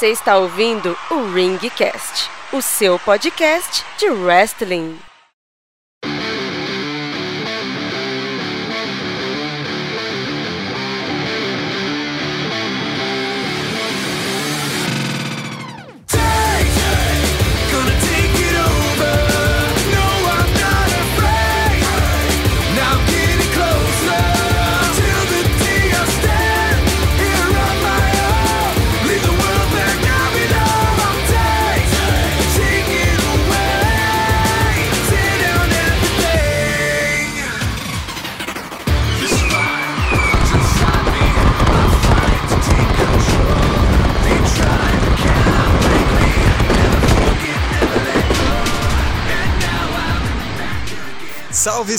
Você está ouvindo o Ringcast, o seu podcast de wrestling.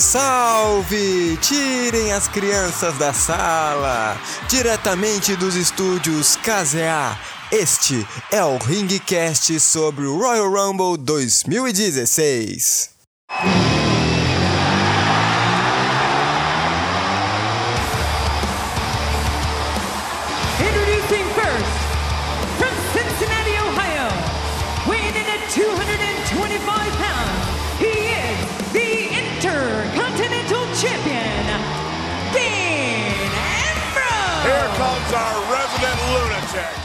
Salve, salve! Tirem as crianças da sala! Diretamente dos estúdios KZA, este é o Ringcast sobre o Royal Rumble 2016.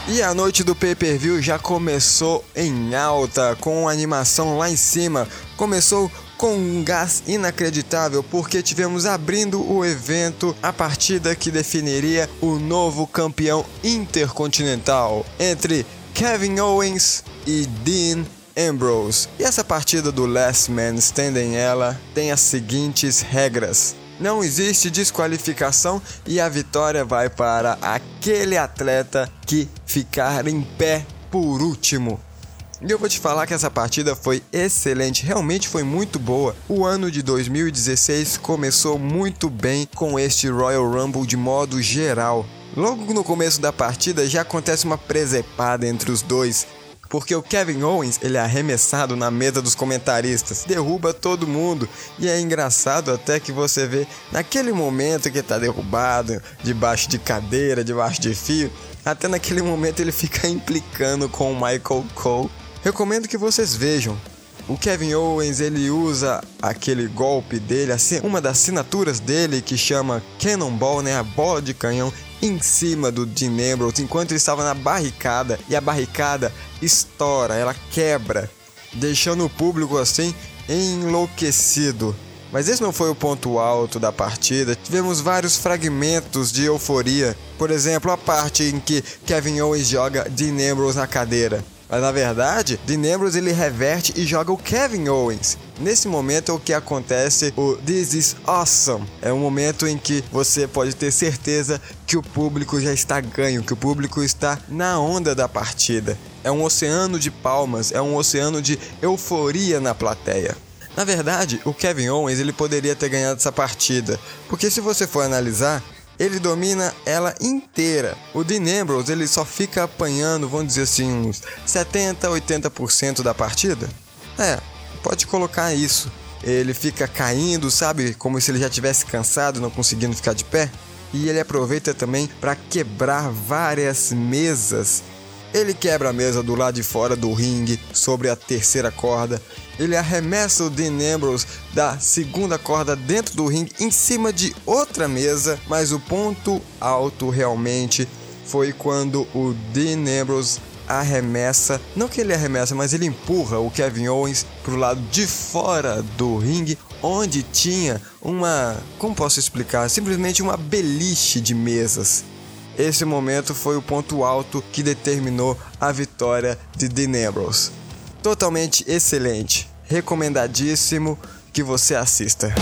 E a noite do pay-per-view já começou em alta, com animação lá em cima. Começou com um gás inacreditável, porque tivemos abrindo o evento a partida que definiria o novo campeão intercontinental entre Kevin Owens e Dean Ambrose. E essa partida do Last Man Standing ela tem as seguintes regras. Não existe desqualificação e a vitória vai para aquele atleta que ficar em pé por último. E eu vou te falar que essa partida foi excelente, realmente foi muito boa. O ano de 2016 começou muito bem com este Royal Rumble de modo geral. Logo no começo da partida já acontece uma presepada entre os dois. Porque o Kevin Owens ele é arremessado na mesa dos comentaristas, derruba todo mundo e é engraçado até que você vê naquele momento que tá derrubado, debaixo de cadeira, debaixo de fio, até naquele momento ele fica implicando com o Michael Cole. Recomendo que vocês vejam. O Kevin Owens ele usa aquele golpe dele, assim, uma das assinaturas dele que chama Cannonball, né, a bola de canhão em cima do Dean Ambrose enquanto ele estava na barricada e a barricada estoura, ela quebra, deixando o público assim enlouquecido. Mas esse não foi o ponto alto da partida. Tivemos vários fragmentos de euforia. Por exemplo, a parte em que Kevin Owens joga Dean Ambrose na cadeira. Mas na verdade, Dean Ambrose ele reverte e joga o Kevin Owens. Nesse momento é o que acontece o This is Awesome. É um momento em que você pode ter certeza que o público já está ganho, que o público está na onda da partida. É um oceano de palmas, é um oceano de euforia na plateia. Na verdade, o Kevin Owens ele poderia ter ganhado essa partida, porque se você for analisar, ele domina ela inteira. O Dean Ambrose ele só fica apanhando, vamos dizer assim, uns 70, 80% da partida. É, pode colocar isso. Ele fica caindo, sabe, como se ele já tivesse cansado, não conseguindo ficar de pé. E ele aproveita também para quebrar várias mesas. Ele quebra a mesa do lado de fora do ringue, sobre a terceira corda. Ele arremessa o Dean Ambrose da segunda corda dentro do ringue, em cima de outra mesa. Mas o ponto alto realmente foi quando o Dean Ambrose arremessa, não que ele arremessa, mas ele empurra o Kevin Owens pro lado de fora do ringue, onde tinha uma, como posso explicar, simplesmente uma beliche de mesas. Esse momento foi o ponto alto que determinou a vitória de Dean Ambrose. Totalmente excelente, recomendadíssimo que você assista.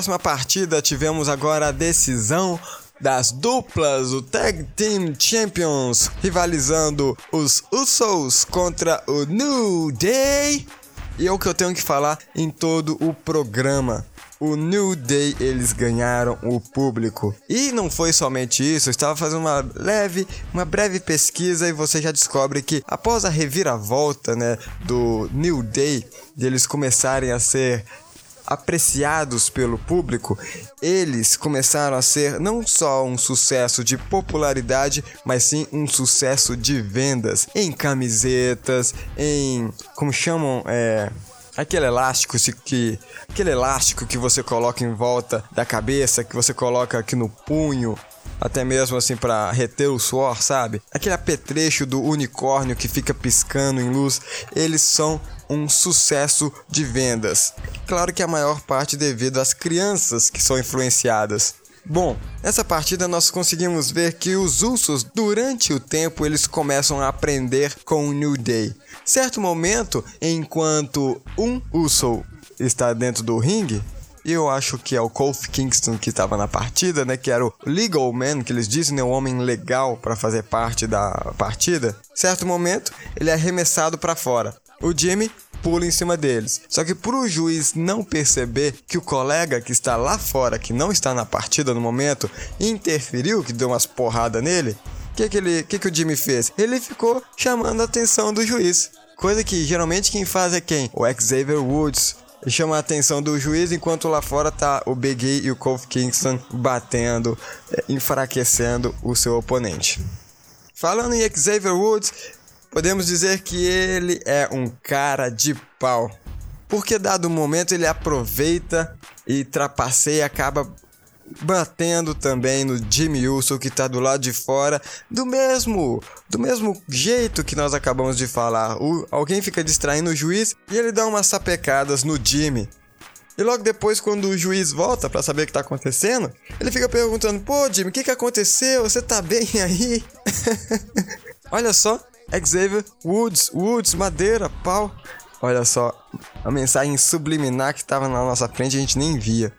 Próxima partida, tivemos agora a decisão das duplas, o Tag Team Champions, rivalizando os Usos contra o New Day. E é o que eu tenho que falar em todo o programa. O New Day, eles ganharam o público. E não foi somente isso, eu estava fazendo uma leve, uma breve pesquisa e você já descobre que após a reviravolta, né, do New Day, de eles começarem a ser apreciados pelo público, eles começaram a ser não só um sucesso de popularidade, mas sim um sucesso de vendas em camisetas, em como chamam, é, aquele elástico que aquele elástico que você coloca em volta da cabeça, que você coloca aqui no punho, até mesmo assim para reter o suor, sabe? Aquele apetrecho do unicórnio que fica piscando em luz, eles são um sucesso de vendas. Claro que a maior parte devido às crianças que são influenciadas. Bom, nessa partida nós conseguimos ver que os Usos, durante o tempo, eles começam a aprender com o New Day. Certo momento, enquanto um Uso está dentro do ringue, eu acho que é o Kofi Kingston que estava na partida, né? Que era o legal man, que eles dizem, né? O homem legal para fazer parte da partida. Certo momento, ele é arremessado para fora. O Jimmy pula em cima deles. Só que pro juiz não perceber que o colega que está lá fora, que não está na partida no momento, interferiu, que deu umas porradas nele, o que, que, ele, que, que o Jimmy fez? Ele ficou chamando a atenção do juiz. Coisa que geralmente quem faz é quem? O Xavier Woods. Chama a atenção do juiz enquanto lá fora tá o Big E e o Kofi Kingston batendo, eh, enfraquecendo o seu oponente. Falando em Xavier Woods, podemos dizer que ele é um cara de pau. Porque dado o momento ele aproveita e trapaceia e acaba batendo também no Jimmy Uso que tá do lado de fora, do mesmo, do mesmo jeito que nós acabamos de falar. O, alguém fica distraindo o juiz e ele dá umas sapecadas no Jimmy. E logo depois, quando o juiz volta pra saber o que tá acontecendo, ele fica perguntando: Pô, Jimmy, o que que aconteceu? Você tá bem aí? Olha só, Xavier Woods, Woods, madeira, pau. Olha só, a mensagem subliminar que tava na nossa frente a gente nem via.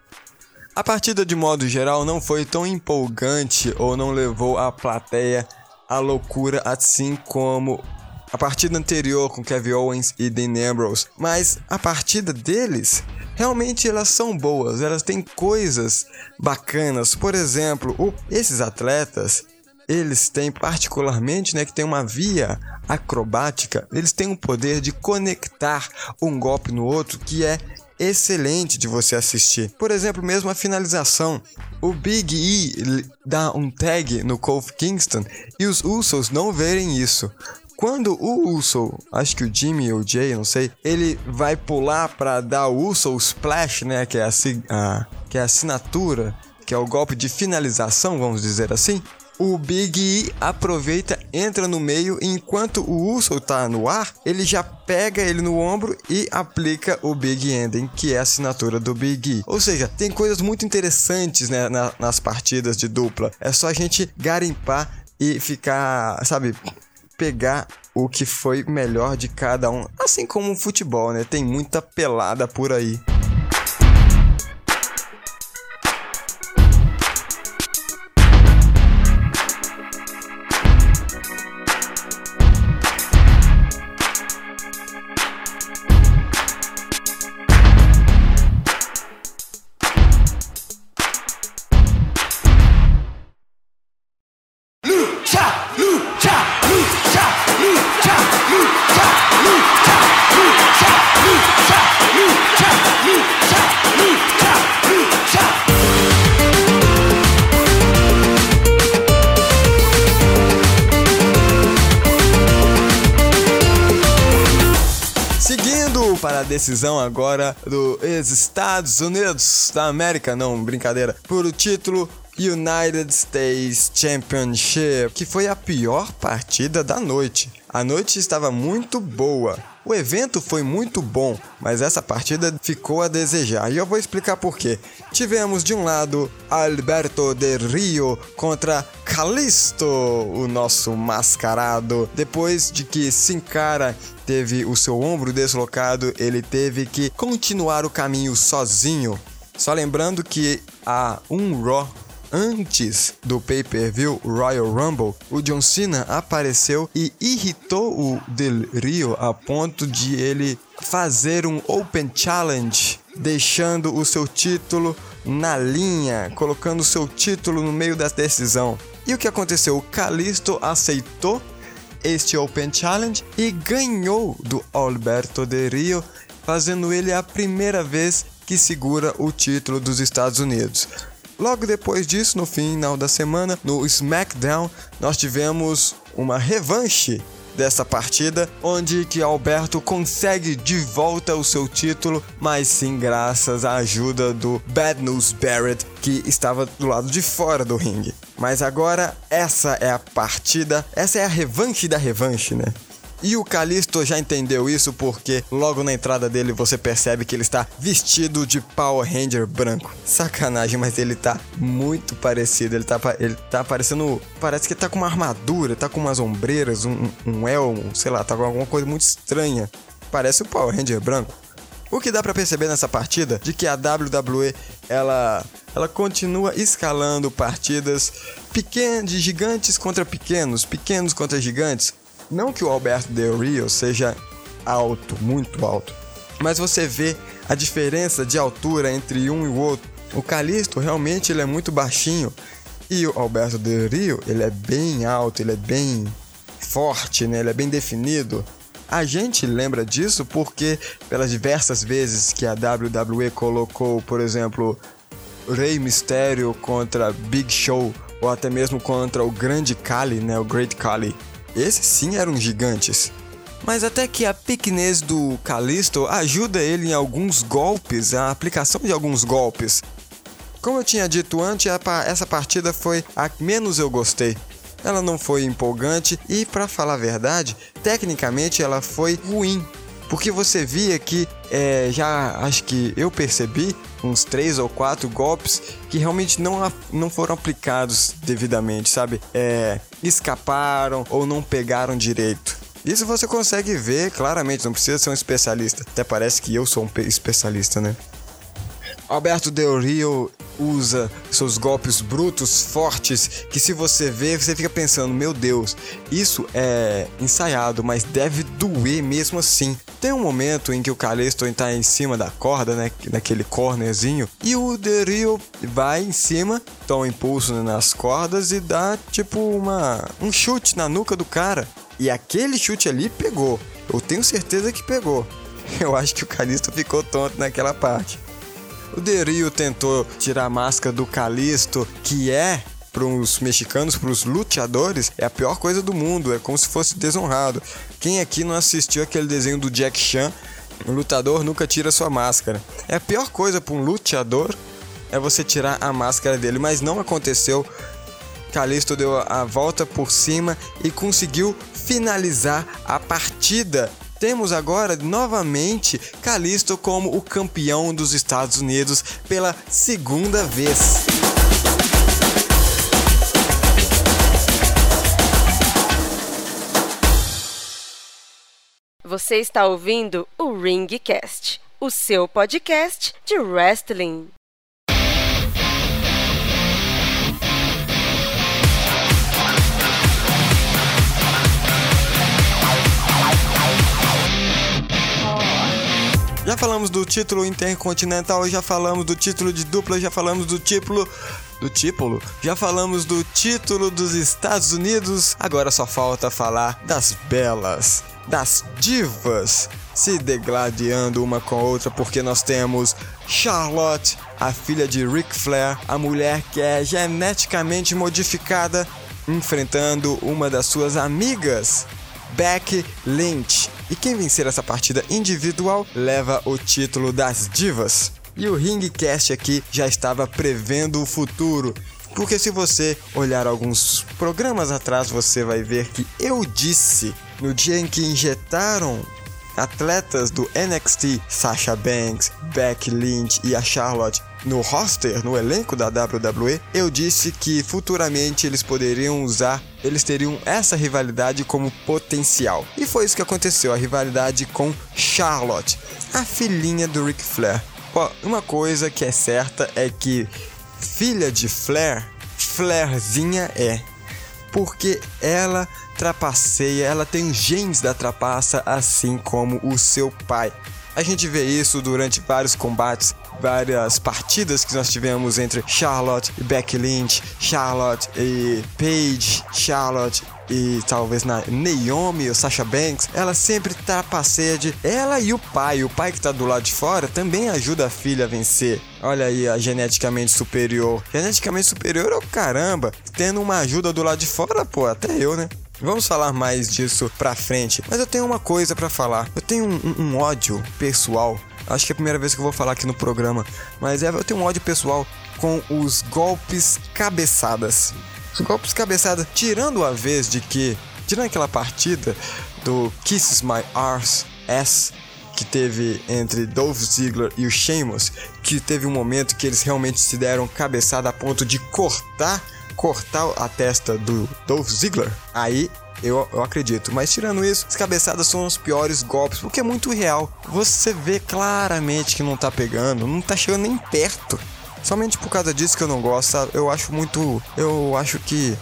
A partida, de modo geral, não foi tão empolgante ou não levou a plateia à loucura assim como a partida anterior com Kevin Owens e Dean Ambrose. Mas a partida deles, realmente elas são boas, elas têm coisas bacanas. Por exemplo, o- esses atletas, eles têm particularmente, né, que tem uma via acrobática, eles têm o poder de conectar um golpe no outro que é excelente de você assistir. Por exemplo, mesmo a finalização. O Big E dá um tag no Kofi Kingston e os Usos não verem isso. Quando o Uso, acho que o Jimmy ou o Jay, não sei, ele vai pular para dar o Uso Splash, né, que é a, a- que é a assinatura, que é o golpe de finalização, vamos dizer assim. O Big E aproveita, entra no meio e enquanto o Uso tá no ar, ele já pega ele no ombro e aplica o Big Ending, que é a assinatura do Big E. Ou seja, tem coisas muito interessantes né, na- nas partidas de dupla. É só a gente garimpar e ficar, sabe, pegar o que foi melhor de cada um. Assim como o futebol, né? Tem muita pelada por aí. Decisão agora dos Estados Unidos da América, não, brincadeira, por o título United States Championship, que foi a pior partida da noite. A noite estava muito boa. O evento foi muito bom, mas essa partida ficou a desejar e eu vou explicar por quê. Tivemos de um lado Alberto Del Rio contra Calisto, o nosso mascarado. Depois de que Sin Cara teve o seu ombro deslocado, ele teve que continuar o caminho sozinho. Só lembrando que há um Raw antes do pay-per-view Royal Rumble, o John Cena apareceu e irritou o Del Rio a ponto de ele fazer um Open Challenge, deixando o seu título na linha, colocando o seu título no meio da decisão. E o que aconteceu? O Kalisto aceitou este Open Challenge e ganhou do Alberto Del Rio, fazendo ele a primeira vez que segura o título dos Estados Unidos. Logo depois disso, no final da semana, no SmackDown, nós tivemos uma revanche dessa partida, onde que Alberto consegue de volta o seu título, mas sim graças à ajuda do Bad News Barrett, que estava do lado de fora do ringue. Mas agora essa é a partida, essa é a revanche da revanche, né? E o Kalisto já entendeu isso porque logo na entrada dele você percebe que ele está vestido de Power Ranger branco. Sacanagem, mas ele tá muito parecido. Ele tá, ele tá parecendo. Parece que ele tá com uma armadura, tá com umas ombreiras, um, um elmo, sei lá, tá com alguma coisa muito estranha. Parece o Power Ranger branco. O que dá para perceber nessa partida de que a WWE ela ela continua escalando partidas pequenas de gigantes contra pequenos, pequenos contra gigantes. Não que o Alberto Del Rio seja alto, muito alto, mas você vê a diferença de altura entre um e o outro. O Calisto realmente ele é muito baixinho e o Alberto Del Rio ele é bem alto, ele é bem forte, né? Ele é bem definido. A gente lembra disso porque pelas diversas vezes que a WWE colocou, por exemplo, Rey Mysterio contra Big Show ou até mesmo contra o Grande Kali, né, o Great Kali. Esses sim eram gigantes. Mas até que a pequenez do Kalisto ajuda ele em alguns golpes, a aplicação de alguns golpes. Como eu tinha dito antes, essa partida foi a que menos eu gostei. Ela não foi empolgante e, para falar a verdade, tecnicamente ela foi ruim. Porque você via que é, já acho que eu percebi uns três ou quatro golpes que realmente não, não foram aplicados devidamente, sabe? É, escaparam ou não pegaram direito. Isso você consegue ver claramente, não precisa ser um especialista. Até parece que eu sou um especialista, né? Alberto Del Rio usa seus golpes brutos, fortes, que se você vê, você fica pensando, meu Deus, isso é ensaiado, mas deve doer mesmo assim. Tem um momento em que o Kalisto está em cima da corda, né, naquele cornerzinho, e o Del Rio vai em cima, toma um impulso nas cordas e dá tipo uma um chute na nuca do cara. E aquele chute ali pegou. Eu tenho certeza que pegou. Eu acho que o Kalisto ficou tonto naquela parte. O Derio tentou tirar a máscara do Calisto, que é para os mexicanos, para os luteadores, é a pior coisa do mundo, é como se fosse desonrado. Quem aqui não assistiu aquele desenho do Jack Chan? O lutador nunca tira sua máscara. É a pior coisa para um luteador é você tirar a máscara dele, mas não aconteceu. Calisto deu a volta por cima e conseguiu finalizar a partida temos agora novamente Kalisto como o campeão dos Estados Unidos pela segunda vez. Você está ouvindo o Ringcast, o seu podcast de wrestling. Já falamos do título intercontinental, já falamos do título de dupla, já falamos do título do título, já falamos do título dos Estados Unidos. Agora só falta falar das belas, das divas se degladiando uma com a outra, porque nós temos Charlotte, a filha de Ric Flair, a mulher que é geneticamente modificada, enfrentando uma das suas amigas, Becky Lynch. E quem vencer essa partida individual leva o título das divas. E o Ringcast aqui já estava prevendo o futuro. Porque se você olhar alguns programas atrás, você vai ver que eu disse no dia em que injetaram atletas do NXT, Sasha Banks, Becky Lynch e a Charlotte no roster, no elenco da WWE, eu disse que futuramente eles poderiam usar, eles teriam essa rivalidade como potencial. E foi isso que aconteceu, a rivalidade com Charlotte, a filhinha do Ric Flair. Ó, uma coisa que é certa é que filha de Flair, Flairzinha é porque ela trapaceia, ela tem os genes da trapaça, assim como o seu pai. A gente vê isso durante vários combates, várias partidas que nós tivemos entre Charlotte e Becky Lynch, Charlotte e Paige, Charlotte e talvez na Naomi ou Sasha Banks, ela sempre trapaceia de ela e o pai. O pai que tá do lado de fora também ajuda a filha a vencer. Olha aí a geneticamente superior. Geneticamente superior é o caramba. Tendo uma ajuda do lado de fora, pô, até eu, né? Vamos falar mais disso pra frente. Mas eu tenho uma coisa pra falar. Eu tenho um, um- um ódio pessoal. Acho que é a primeira vez que eu vou falar aqui no programa. Mas é, eu tenho um ódio pessoal com os golpes cabeçadas. Os golpes cabeçada, tirando a vez de que, tirando aquela partida do Kisses My Arse S que teve entre Dolph Ziggler e o Sheamus, que teve um momento que eles realmente se deram cabeçada a ponto de cortar, cortar a testa do Dolph Ziggler. Aí eu, eu acredito. Mas tirando isso, as cabeçadas são os piores golpes, porque é muito real. Você vê claramente que não tá pegando, não tá chegando nem perto. Somente por causa disso que eu não gosto, sabe? Eu acho muito. Eu acho que.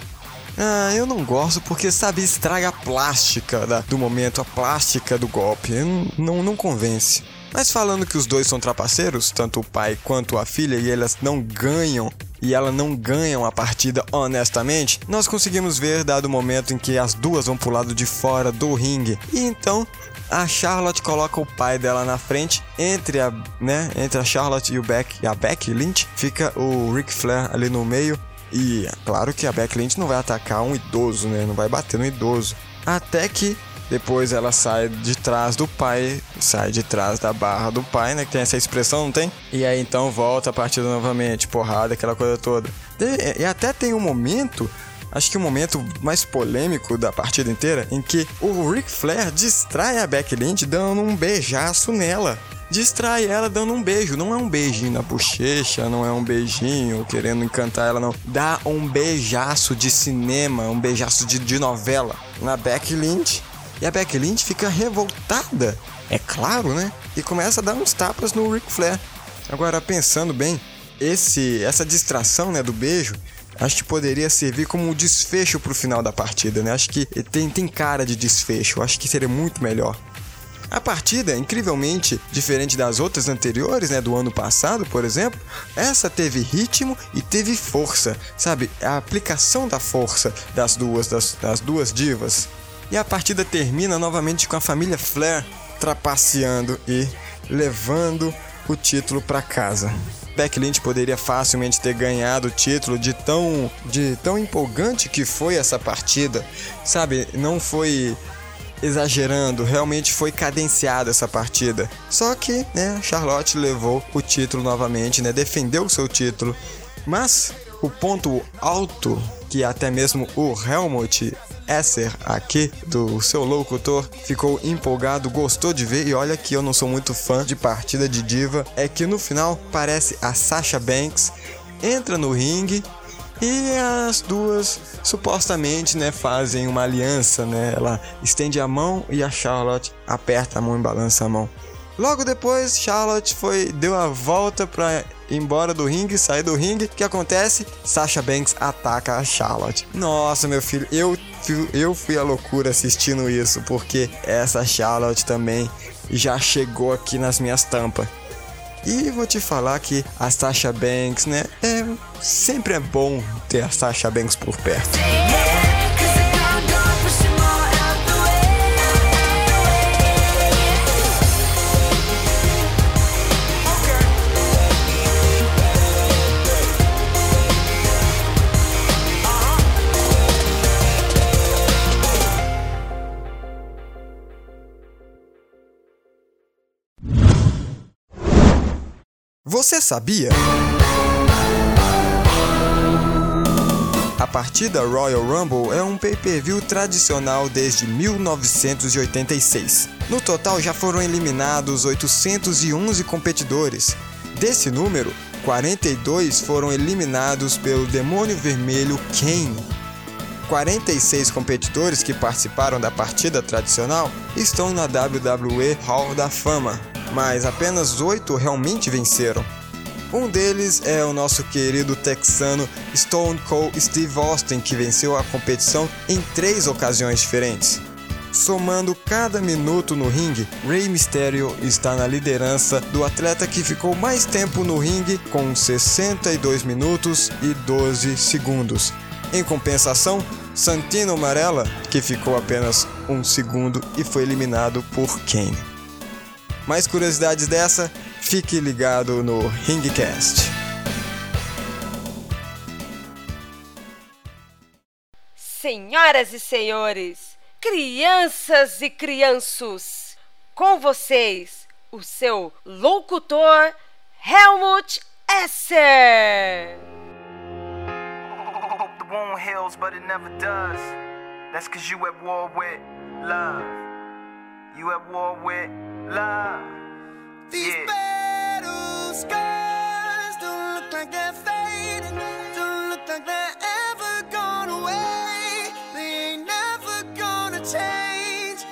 Ah, eu não gosto porque, sabe, estraga a plástica da- do momento, a plástica do golpe. Não, não, não convence. Mas falando que os dois são trapaceiros, tanto o pai quanto a filha, e elas não ganham, e elas não ganham a partida honestamente, nós conseguimos ver dado o momento em que as duas vão pro lado de fora do ringue. E então a Charlotte coloca o pai dela na frente, entre a, né, entre a Charlotte e o Beck, a Becky Lynch, fica o Ric Flair ali no meio. E claro que a Becky Lynch não vai atacar um idoso, né? Não vai bater no idoso. Até que depois ela sai de trás do pai, sai de trás da barra do pai, né? Que tem essa expressão, não tem? E aí então volta a partida novamente, porrada, aquela coisa toda. E, e até tem um momento, acho que o momento mais polêmico da partida inteira, em que o Ric Flair distrai a Becky Lynch dando um beijaço nela. Distrai ela dando um beijo. Não é um beijinho na bochecha, não é um beijinho querendo encantar ela, não. Dá um beijaço de cinema, um beijaço de, de novela na Becky Lynch. E a Becky Lynch fica revoltada, é claro, né? E começa a dar uns tapas no Ric Flair. Agora, pensando bem, esse essa distração né, do beijo acho que poderia servir como um desfecho pro final da partida, né? Acho que tem, tem cara de desfecho, acho que seria muito melhor. A partida, incrivelmente diferente das outras anteriores, né, do ano passado, por exemplo, essa teve ritmo e teve força, sabe? A aplicação da força das duas, das, das duas divas. E a partida termina novamente com a família Flair trapaceando e levando o título para casa. Becky Lynch poderia facilmente ter ganhado o título de tão, de tão empolgante que foi essa partida, sabe? Não foi exagerando, realmente foi cadenciada essa partida. Só que, né, Charlotte levou o título novamente, né, defendeu o seu título. Mas o ponto alto que até mesmo o Helmut Esser aqui do seu locutor ficou empolgado, gostou de ver e olha que eu não sou muito fã de partida de diva, é que no final parece a Sasha Banks entra no ringue e as duas supostamente, né, fazem uma aliança, né? Ela estende a mão e a Charlotte aperta a mão e balança a mão. Logo depois, Charlotte foi deu a volta para embora do ringue, sair do ringue. O que acontece? Sasha Banks ataca a Charlotte. Nossa, meu filho, eu eu fui a loucura assistindo isso, porque essa Charlotte também já chegou aqui nas minhas tampas. E vou te falar que a Sasha Banks, né? É, sempre é bom ter a Sasha Banks por perto. Você sabia? A partida Royal Rumble é um pay-per-view tradicional desde 1986. No total já foram eliminados 811 competidores. Desse número, 42 foram eliminados pelo Demônio Vermelho Kane. 46 competidores que participaram da partida tradicional estão na WWE Hall da Fama, mas apenas 8 realmente venceram. Um deles é o nosso querido texano Stone Cold Steve Austin, que venceu a competição em três ocasiões diferentes. Somando cada minuto no ringue, Rey Mysterio está na liderança do atleta que ficou mais tempo no ringue, com 62 minutos e 12 segundos. Em compensação, Santino Marella, que ficou apenas um segundo e foi eliminado por Kane. Mais curiosidades dessa? Fique ligado no Ringcast. Senhoras e senhores, crianças e crianços, com vocês, o seu locutor Helmut Esser. Hope the wound heals, but it never does. That's cause you at war with love. You at war with These Yeah. battle scars don't look like they're fading. Don't look like they're ever gone away. They ain't never gonna change.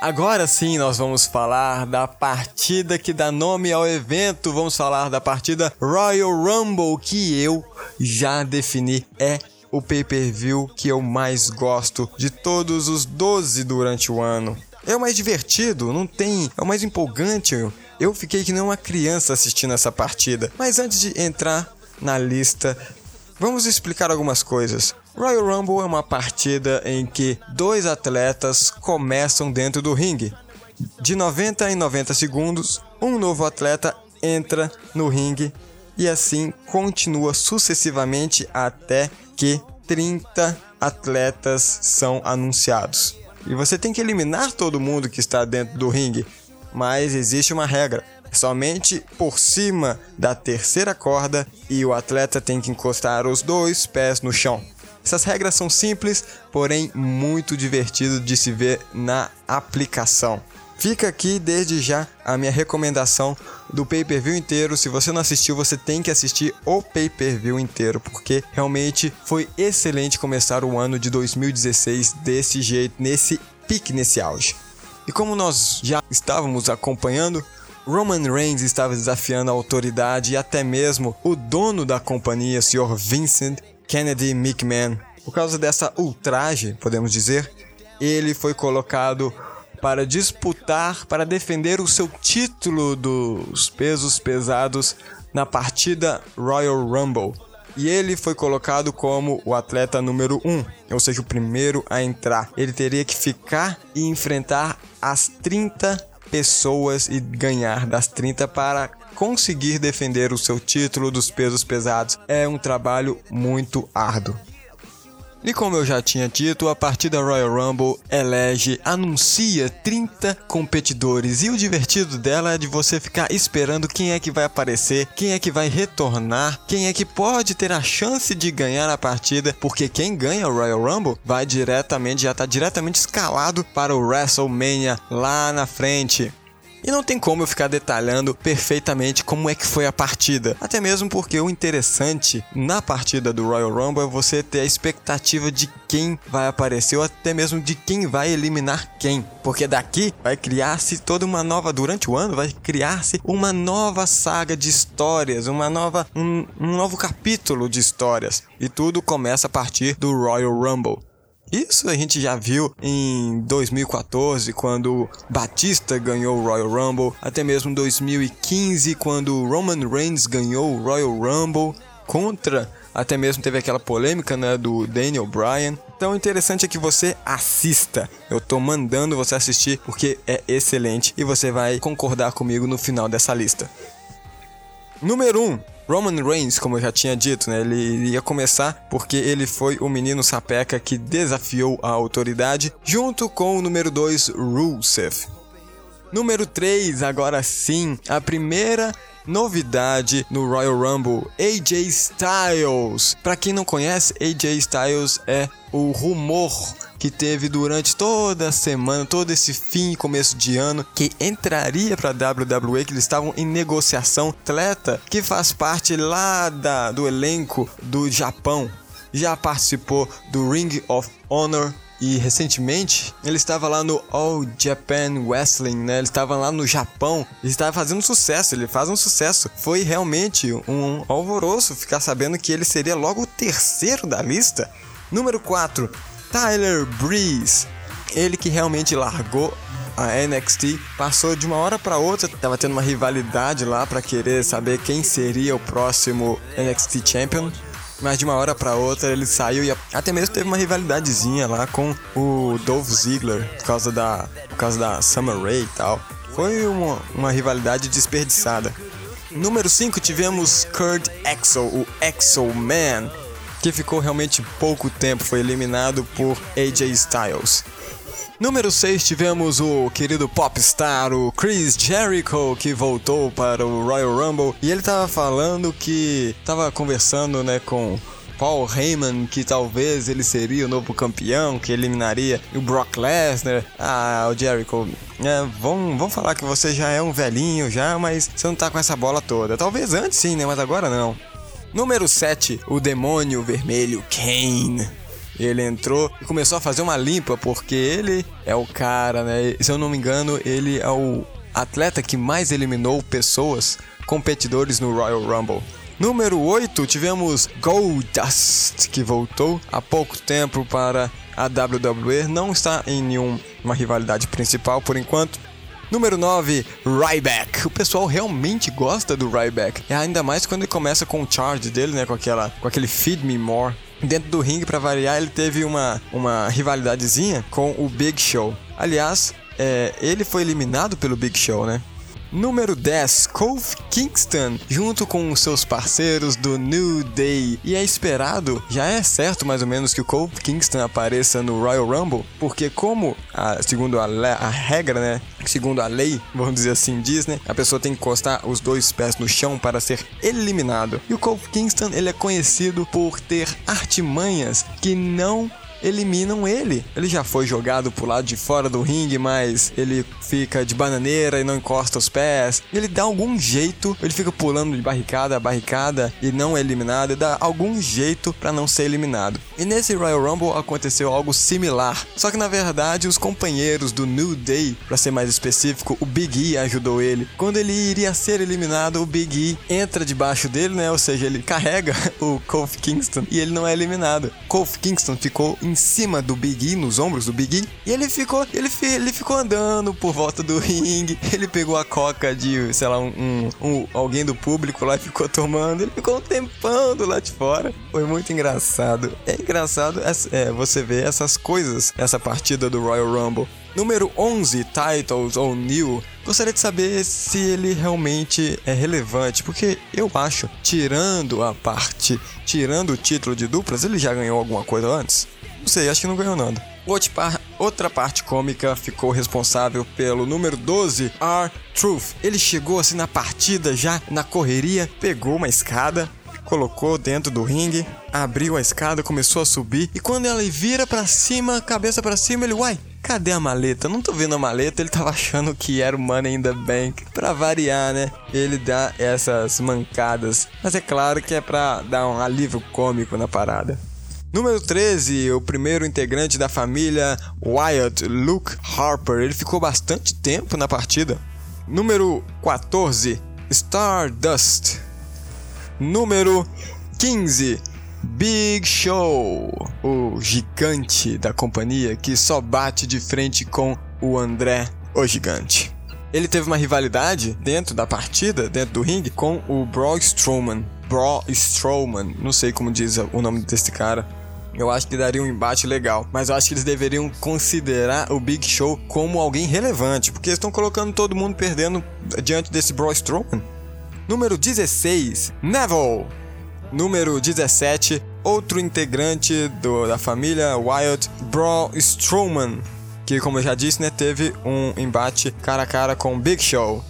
Agora sim, nós vamos falar da partida que dá nome ao evento. Vamos falar da partida Royal Rumble, que eu já defini é o pay-per-view que eu mais gosto de todos os 12 durante o ano. É o mais divertido, não tem. É o mais empolgante. Eu fiquei que nem uma criança assistindo essa partida. Mas antes de entrar na lista, Vamos explicar algumas coisas. Royal Rumble é uma partida em que dois atletas começam dentro do ringue. De 90 em 90 segundos, um novo atleta entra no ringue e assim continua sucessivamente até que 30 atletas são anunciados. E você tem que eliminar todo mundo que está dentro do ringue, mas existe uma regra. Somente por cima da terceira corda e o atleta tem que encostar os dois pés no chão. Essas regras são simples, porém muito divertido de se ver na aplicação. Fica aqui desde já a minha recomendação do pay-per-view inteiro. Se você não assistiu, você tem que assistir o pay-per-view inteiro, porque realmente foi excelente começar o ano de 2016 desse jeito, nesse pique, nesse auge. E como nós já estávamos acompanhando, Roman Reigns estava desafiando a autoridade e até mesmo o dono da companhia, Sr. Vincent Kennedy McMahon. Por causa dessa ultraje, podemos dizer, ele foi colocado para disputar, para defender o seu título dos pesos pesados na partida Royal Rumble. E ele foi colocado como o atleta número 1, um, ou seja, o primeiro a entrar. Ele teria que ficar e enfrentar as 30 pessoas e ganhar das 30 para conseguir defender o seu título dos pesos pesados. É um trabalho muito árduo. E como eu já tinha dito, a partida Royal Rumble elege, anuncia 30 competidores. E o divertido dela é de você ficar esperando quem é que vai aparecer, quem é que vai retornar, quem é que pode ter a chance de ganhar a partida, porque quem ganha o Royal Rumble vai diretamente, já está diretamente escalado para o WrestleMania lá na frente. E não tem como eu ficar detalhando perfeitamente como é que foi a partida. Até mesmo porque o interessante na partida do Royal Rumble é você ter a expectativa de quem vai aparecer ou até mesmo de quem vai eliminar quem. Porque daqui vai criar-se toda uma nova, durante o ano, vai criar-se uma nova saga de histórias, uma nova, um, um novo capítulo de histórias. E tudo começa a partir do Royal Rumble. Isso a gente já viu em 2014, quando Batista ganhou o Royal Rumble, até mesmo 2015, quando Roman Reigns ganhou o Royal Rumble contra, até mesmo teve aquela polêmica né, do Daniel Bryan. Então o interessante é que você assista. Eu tô mandando você assistir porque é excelente e você vai concordar comigo no final dessa lista. Número 1. Um, Roman Reigns, como eu já tinha dito, né, ele ia começar porque ele foi o menino sapeca que desafiou a autoridade, junto com o número 2, Rusev. Número 3, agora sim, a primeira novidade no Royal Rumble, AJ Styles. Pra quem não conhece, AJ Styles é o rumor que teve durante toda a semana, todo esse fim e começo de ano, que entraria para WWE, que eles estavam em negociação. Atleta que faz parte lá da, do elenco do Japão, já participou do Ring of Honor. E recentemente ele estava lá no All Japan Wrestling, né? Ele estava lá no Japão, ele estava fazendo sucesso, ele faz um sucesso. Foi realmente um alvoroço ficar sabendo que ele seria logo o terceiro da lista. Número 4, Tyler Breeze. Ele que realmente largou a NXT, passou de uma hora para outra, tava tendo uma rivalidade lá para querer saber quem seria o próximo NXT Champion. Mas de uma hora para outra ele saiu e até mesmo teve uma rivalidadezinha lá com o Dolph Ziggler por causa da, por causa da Summer Rae e tal. Foi uma, uma rivalidade desperdiçada. Número 5 tivemos Kurt Axel, o Axel Man, que ficou realmente pouco tempo, foi eliminado por AJ Styles. Número 6 tivemos o querido popstar, o Chris Jericho, que voltou para o Royal Rumble e ele tava falando que tava conversando, né, com Paul Heyman, que talvez ele seria o novo campeão, que eliminaria o Brock Lesnar. Ah, o Jericho, é, vamos, vamos falar que você já é um velhinho já, mas você não tá com essa bola toda. Talvez antes sim, né, mas agora não. Número 7, o demônio vermelho Kane. Ele entrou e começou a fazer uma limpa, porque ele é o cara, né? Se eu não me engano, ele é o atleta que mais eliminou pessoas, competidores no Royal Rumble. Número 8, tivemos Goldust, que voltou há pouco tempo para a WWE. Não está em nenhuma rivalidade principal por enquanto. Número 9, Ryback. O pessoal realmente gosta do Ryback. E ainda mais quando ele começa com o charge dele, né? Com, aquela, com aquele Feed Me More. Dentro do ringue, para variar, ele teve uma, uma rivalidadezinha com o Big Show. Aliás, é, ele foi eliminado pelo Big Show, né? Número 10, Kofi Kingston, junto com seus parceiros do New Day. E é esperado, já é certo mais ou menos que o Kofi Kingston apareça no Royal Rumble, porque como, a, segundo a, a regra, né, segundo a lei, vamos dizer assim, diz, né, a pessoa tem que encostar os dois pés no chão para ser eliminado. E o Kofi Kingston, ele é conhecido por ter artimanhas que não eliminam ele. Ele já foi jogado pro lado de fora do ringue, mas ele fica de bananeira e não encosta os pés. Ele dá algum jeito, ele fica pulando de barricada a barricada e não é eliminado, e dá algum jeito para não ser eliminado. E nesse Royal Rumble aconteceu algo similar. Só que na verdade os companheiros do New Day, para ser mais específico, o Big E ajudou ele. Quando ele iria ser eliminado, o Big E entra debaixo dele, né? Ou seja, ele carrega o Kofi Kingston e ele não é eliminado. Kofi Kingston ficou em cima do Big E, nos ombros do Big E, e ele ficou, ele, ele ficou andando por volta do ringue. Ele pegou a coca de, sei lá, um, um- um- alguém do público lá e ficou tomando. Ele ficou um tempão do lado de fora. Foi muito engraçado. É engraçado é, você ver essas coisas, essa partida do Royal Rumble. Número 11, Titles New. Gostaria de saber se ele realmente é relevante, porque eu acho, tirando a parte, tirando o título de duplas, ele já ganhou alguma coisa antes? Não sei, acho que não ganhou nada. Outra par- Outra parte cômica ficou responsável pelo número 12, R-Truth. Ele chegou assim na partida, já na correria, pegou uma escada, colocou dentro do ringue, abriu a escada, começou a subir e quando ela vira pra cima, cabeça pra cima, ele, uai, cadê a maleta? Não tô vendo a maleta, ele tava achando que era o Money in the Bank. Pra variar, né? Ele dá essas mancadas, mas é claro que é pra dar um alívio cômico na parada. Número 13, o primeiro integrante da família Wyatt, Luke Harper. Ele ficou bastante tempo na partida. Número 14, Stardust. Número 15, Big Show, o gigante da companhia que só bate de frente com o André, o gigante. Ele teve uma rivalidade dentro da partida, dentro do ringue, com o Braun Strowman. Braun Strowman, não sei como diz o nome desse cara. Eu acho que daria um embate legal, mas eu acho que eles deveriam considerar o Big Show como alguém relevante, porque eles estão colocando todo mundo perdendo diante desse Braun Strowman. Número 16, Neville. Número 17, outro integrante do- da família Wyatt, Braun Strowman, que como eu já disse, né, teve um embate cara a cara com Big Show.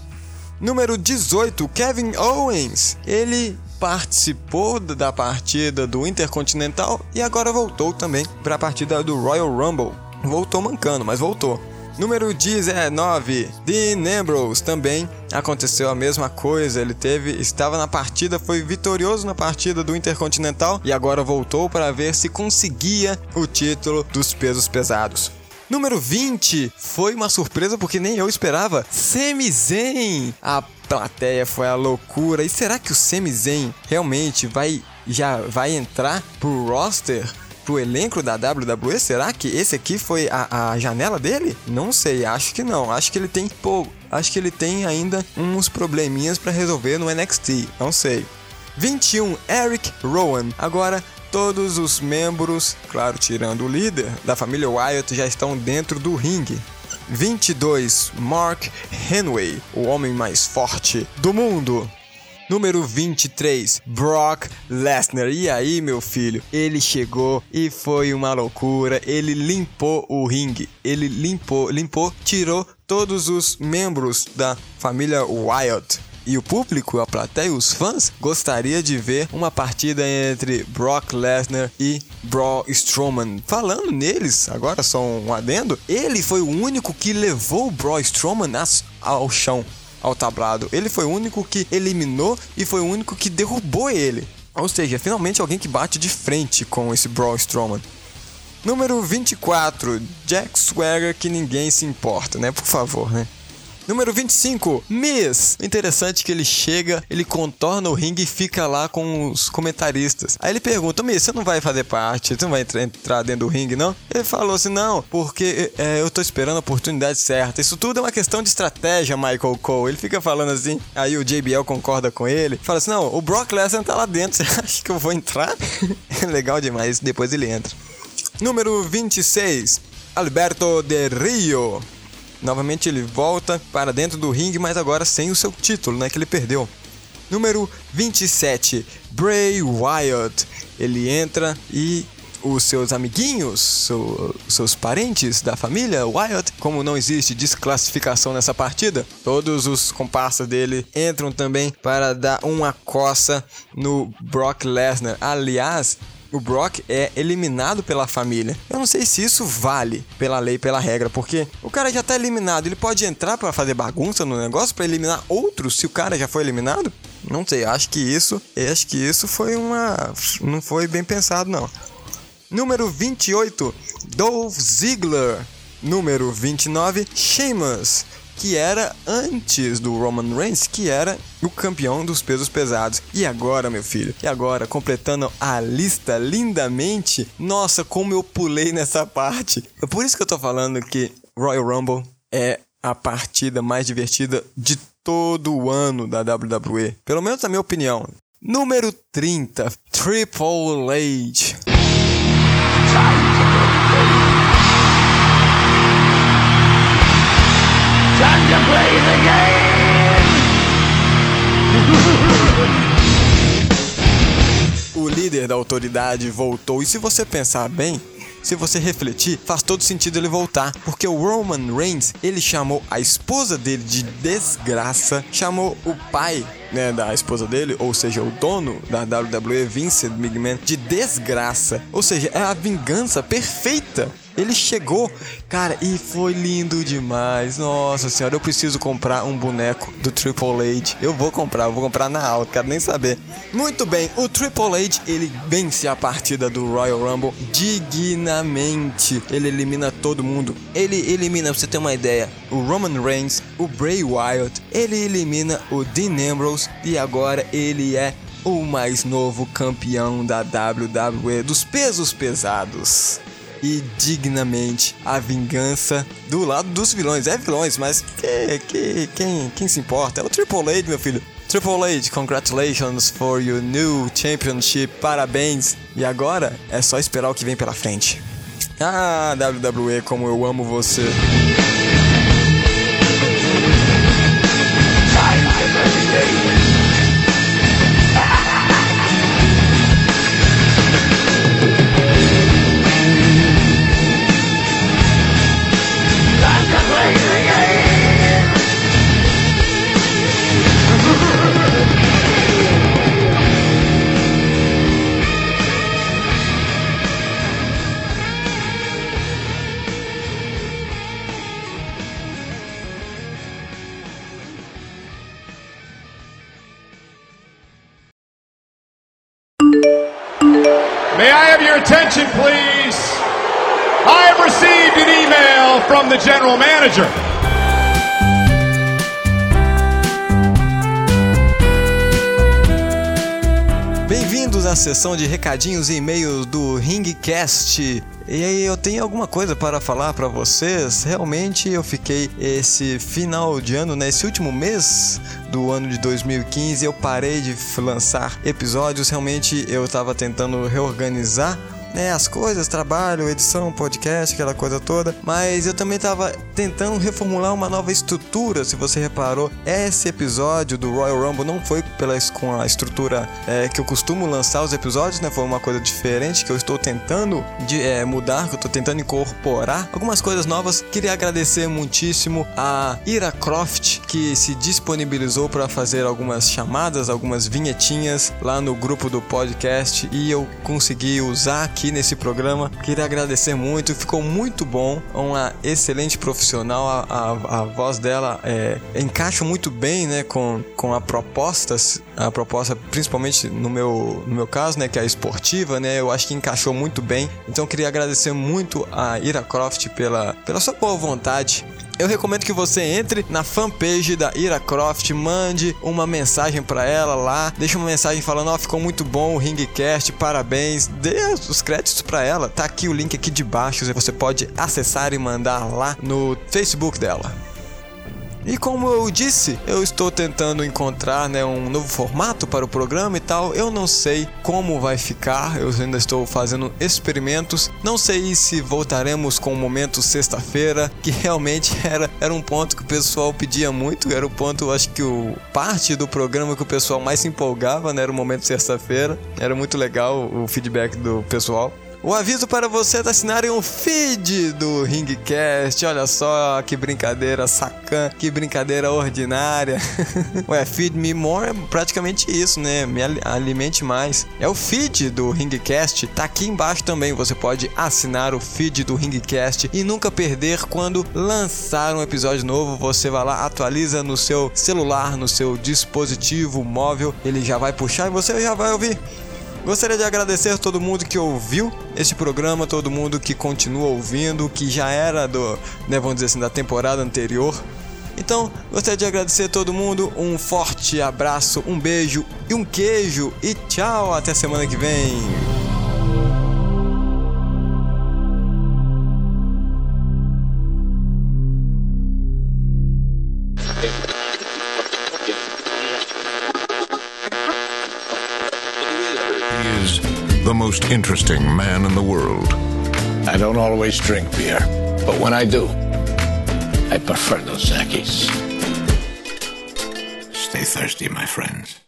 Número 18, Kevin Owens. Ele participou da partida do Intercontinental e agora voltou também para a partida do Royal Rumble. Voltou mancando, mas voltou. Número 19, Dean Ambrose também aconteceu a mesma coisa. Ele teve, estava na partida, foi vitorioso na partida do Intercontinental e agora voltou para ver se conseguia o título dos pesos pesados. Número 20 foi uma surpresa porque nem eu esperava. Sami Zayn. A plateia foi a loucura. E será que o Sami Zayn realmente vai já vai entrar pro roster? Pro elenco da WWE? Será que esse aqui foi a, a janela dele? Não sei, acho que não. Acho que ele tem, pô, acho que ele tem ainda uns probleminhas para resolver no NXT. Não sei. 21, Eric Rowan. Agora, todos os membros, claro, tirando o líder da família Wyatt, já estão dentro do ringue. 22, Mark Henry, o homem mais forte do mundo. Número 23, Brock Lesnar. E aí, meu filho? Ele chegou e foi uma loucura. Ele limpou o ringue. Ele limpou, limpou, tirou todos os membros da família Wyatt. E o público, a plateia, os fãs, gostaria de ver uma partida entre Brock Lesnar e Braun Strowman. Falando neles, agora só um adendo, ele foi o único que levou o Braun Strowman ao chão, ao tablado. Ele foi o único que eliminou e foi o único que derrubou ele. Ou seja, finalmente alguém que bate de frente com esse Braun Strowman. Número 24, Jack Swagger, que ninguém se importa, né? Por favor, né? Número 25, Miss. Interessante é que ele chega, ele contorna o ringue e fica lá com os comentaristas. Aí ele pergunta, Miss, você não vai fazer parte, você não vai entra- entrar dentro do ringue, não? Ele falou assim, não, porque é, eu tô esperando a oportunidade certa. Isso tudo é uma questão de estratégia, Michael Cole. Ele fica falando assim, aí o JBL concorda com ele. Fala assim, não, o Brock Lesnar tá lá dentro, você acha que eu vou entrar? Legal demais, depois ele entra. Número 26, Alberto de Rio. Novamente ele volta para dentro do ringue, mas agora sem o seu título, né, que ele perdeu. Número 27, Bray Wyatt. Ele entra e os seus amiguinhos, seu- seus parentes da família Wyatt, como não existe desclassificação nessa partida, todos os comparsas dele entram também para dar uma coça no Brock Lesnar. Aliás, o Brock é eliminado pela família. Eu não sei se isso vale pela lei, pela regra, porque o cara já tá eliminado, ele pode entrar para fazer bagunça no negócio para eliminar outros se o cara já foi eliminado? Não sei, acho que isso, acho que isso foi uma não foi bem pensado não. Número 28, Dolph Ziggler. Número 29, Sheamus, que era antes do Roman Reigns, que era o campeão dos pesos pesados. E agora, meu filho? E agora, completando a lista lindamente, nossa, como eu pulei nessa parte. É por isso que eu tô falando que Royal Rumble é a partida mais divertida de todo o ano da WWE. Pelo menos na minha opinião. Número 30, Triple H. O líder da autoridade voltou. E se você pensar bem, se você refletir, faz todo sentido ele voltar, porque o Roman Reigns, ele chamou a esposa dele de desgraça, chamou o pai, né, da esposa dele, ou seja, o dono da WWE, Vince McMahon, de desgraça. Ou seja, é a vingança perfeita. Ele chegou, cara, e foi lindo demais. Nossa senhora, eu preciso comprar um boneco do Triple H. Eu vou comprar, eu vou comprar na alta, quero nem saber. Muito bem, o Triple H, ele vence a partida do Royal Rumble dignamente. Ele elimina todo mundo. Ele elimina, pra você ter uma ideia, o Roman Reigns, o Bray Wyatt, ele elimina o Dean Ambrose e agora ele é o mais novo campeão da WWE dos pesos pesados e dignamente a vingança do lado dos vilões. É vilões, mas que, que, quem, quem se importa? É o Triple H, meu filho. Triple H, congratulations for your new championship. Parabéns. E agora é só esperar o que vem pela frente. Ah, WWE, como eu amo você. Sessão de recadinhos e e-mails do Ringcast. E aí eu tenho alguma coisa para falar para vocês. Realmente eu fiquei esse final de ano, né, último mês do ano de 2015, eu parei de lançar episódios. Realmente eu estava tentando reorganizar né, as coisas, trabalho, edição, podcast, aquela coisa toda. Mas eu também estava tentando reformular uma nova estrutura. Se você reparou, esse episódio do Royal Rumble não foi pela, com a estrutura é, que eu costumo lançar os episódios, né? Foi uma coisa diferente que eu estou tentando de, é, mudar, que eu estou tentando incorporar algumas coisas novas. Queria agradecer muitíssimo a Ira Croft que se disponibilizou para fazer algumas chamadas, algumas vinhetinhas lá no grupo do podcast e eu consegui usar aqui nesse programa. Queria agradecer muito, ficou muito bom. Uma excelente profissional, a, a, a voz dela é, encaixa muito bem, né, com, com a proposta, a proposta principalmente no meu, no meu caso, né, que é a esportiva, né, eu acho que encaixou muito bem. Então queria agradecer muito a Ira Croft pela, pela sua boa vontade eu recomendo que você entre na fanpage da Ira Croft, mande uma mensagem para ela lá, deixe uma mensagem falando: "Ó, oh, ficou muito bom o Ringcast, parabéns". Dê os créditos para ela. Tá aqui o link aqui de baixo, você pode acessar e mandar lá no Facebook dela. E como eu disse, eu estou tentando encontrar né, um novo formato para o programa e tal. Eu não sei como vai ficar, eu ainda estou fazendo experimentos. Não sei se voltaremos com o momento sexta-feira, que realmente era, era um ponto que o pessoal pedia muito. Era o ponto, acho que o parte do programa que o pessoal mais se empolgava, né? Era o momento sexta-feira. Era muito legal o feedback do pessoal. O aviso para vocês assinarem o feed do Ringcast. Olha só que brincadeira sacã, que brincadeira ordinária. Ué, feed me more é praticamente isso, né? Me alimente mais. É o feed do Ringcast. Tá aqui embaixo também. Você pode assinar o feed do Ringcast e nunca perder quando lançar um episódio novo. Você vai lá, atualiza no seu celular, no seu dispositivo móvel. Ele já vai puxar e você já vai ouvir. Gostaria de agradecer todo mundo que ouviu este programa, todo mundo que continua ouvindo, que já era do, né, vamos dizer assim, da temporada anterior. Então, gostaria de agradecer todo mundo, um forte abraço, um beijo e um queijo e tchau, até semana que vem. Most interesting man in the world. I don't always drink beer, but when I do, I prefer those Zakis. Stay thirsty, my friends.